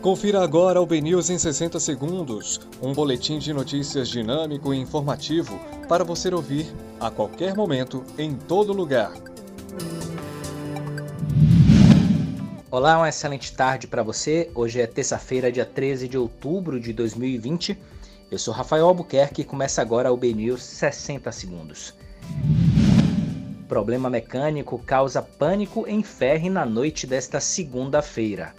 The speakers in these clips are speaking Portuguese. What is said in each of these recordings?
Confira agora o BNews em 60 segundos, um boletim de notícias dinâmico e informativo para você ouvir a qualquer momento, em todo lugar. Olá, uma excelente tarde para você. Hoje é terça-feira, dia 13 de outubro de 2020. Eu sou Rafael Albuquerque e começa agora o BNews 60 segundos. Problema mecânico causa pânico em ferry na noite desta segunda-feira.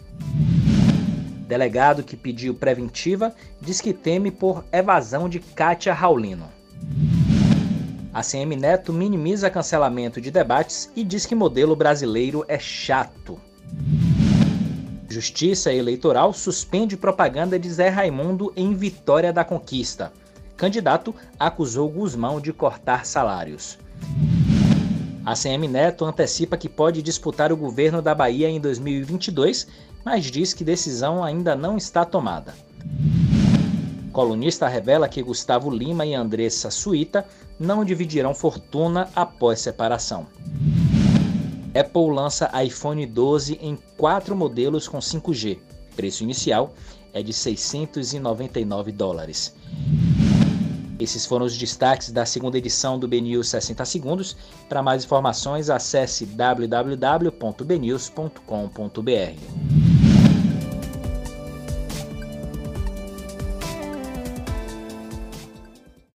Delegado que pediu preventiva diz que teme por evasão de Kátia Raulino. A CM Neto minimiza cancelamento de debates e diz que modelo brasileiro é chato. Justiça Eleitoral suspende propaganda de Zé Raimundo em Vitória da Conquista. Candidato acusou Guzmão de cortar salários. A CM Neto antecipa que pode disputar o governo da Bahia em 2022, mas diz que decisão ainda não está tomada. Colunista revela que Gustavo Lima e Andressa Suíta não dividirão fortuna após separação. Apple lança iPhone 12 em quatro modelos com 5G. Preço inicial é de 699 dólares. Esses foram os destaques da segunda edição do BNews 60 Segundos. Para mais informações, acesse www.bnews.com.br.